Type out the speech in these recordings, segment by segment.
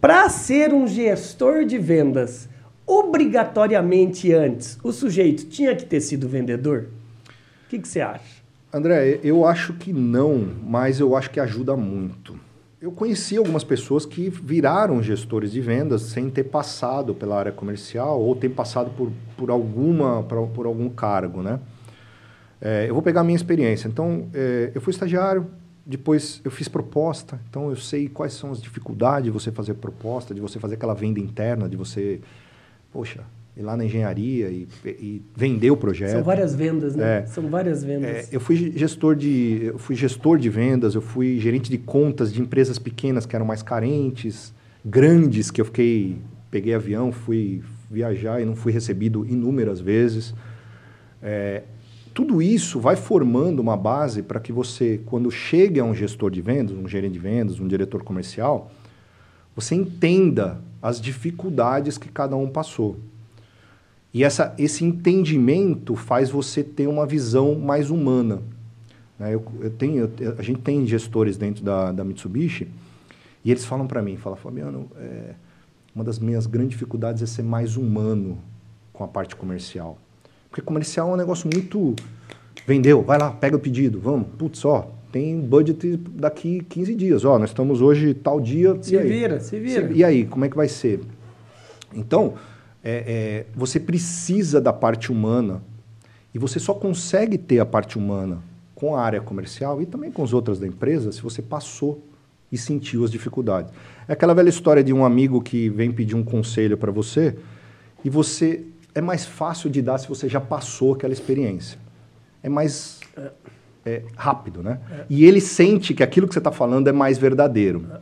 Para ser um gestor de vendas, obrigatoriamente antes, o sujeito tinha que ter sido vendedor? O que, você acha? André, eu acho que não, mas eu acho que ajuda muito. Eu conheci algumas pessoas que viraram gestores de vendas sem ter passado pela área comercial ou ter passado por, por, alguma, por, por algum cargo, né? É, eu vou pegar a minha experiência. Então, é, eu fui estagiário, depois eu fiz proposta, então eu sei quais são as dificuldades de você fazer proposta, de você fazer aquela venda interna, de você, poxa, ir lá na engenharia e, e vender o projeto. São várias vendas, né? É, São várias vendas. É, eu fui gestor de, eu fui gestor de vendas, eu fui gerente de contas de empresas pequenas que eram mais carentes, grandes que eu fiquei, peguei avião, fui viajar e não fui recebido inúmeras vezes. É, tudo isso vai formando uma base para que você, quando chegue a um gestor de vendas, um gerente de vendas, um diretor comercial, você entenda as dificuldades que cada um passou. E essa, esse entendimento faz você ter uma visão mais humana. Né? Eu, eu tenho, eu, a gente tem gestores dentro da, da Mitsubishi e eles falam para mim, falam, Fabiano, é, uma das minhas grandes dificuldades é ser mais humano com a parte comercial. Porque comercial é um negócio muito... Vendeu, vai lá, pega o pedido, vamos. Putz, ó, tem budget daqui 15 dias. Ó, nós estamos hoje tal dia. Se vira, se vira. e aí, como é que vai ser? Então, é, é, você precisa da parte humana e você só consegue ter a parte humana com a área comercial e também com as outras da empresa se você passou e sentiu as dificuldades. É aquela velha história de um amigo que vem pedir um conselho para você e você é mais fácil de dar se você já passou aquela experiência. É mais é, rápido, né? É. E ele sente que aquilo que você está falando é mais verdadeiro. É.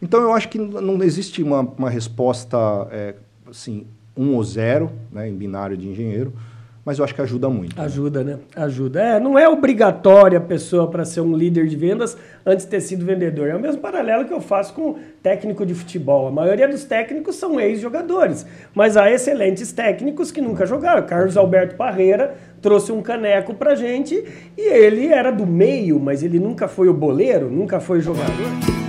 Então eu acho que não existe uma, uma resposta é, assim um ou zero, né, em binário de engenheiro, mas eu acho que ajuda muito. Ajuda, né? Ajuda. É, não é obrigatória a pessoa para ser um líder de vendas antes de ter sido vendedor. É o mesmo paralelo que eu faço com técnico de futebol. A maioria dos técnicos são ex-jogadores, mas há excelentes técnicos que nunca jogaram. Carlos Alberto Parreira trouxe um caneco pra gente e ele era do meio, mas ele nunca foi o boleiro, nunca foi jogador.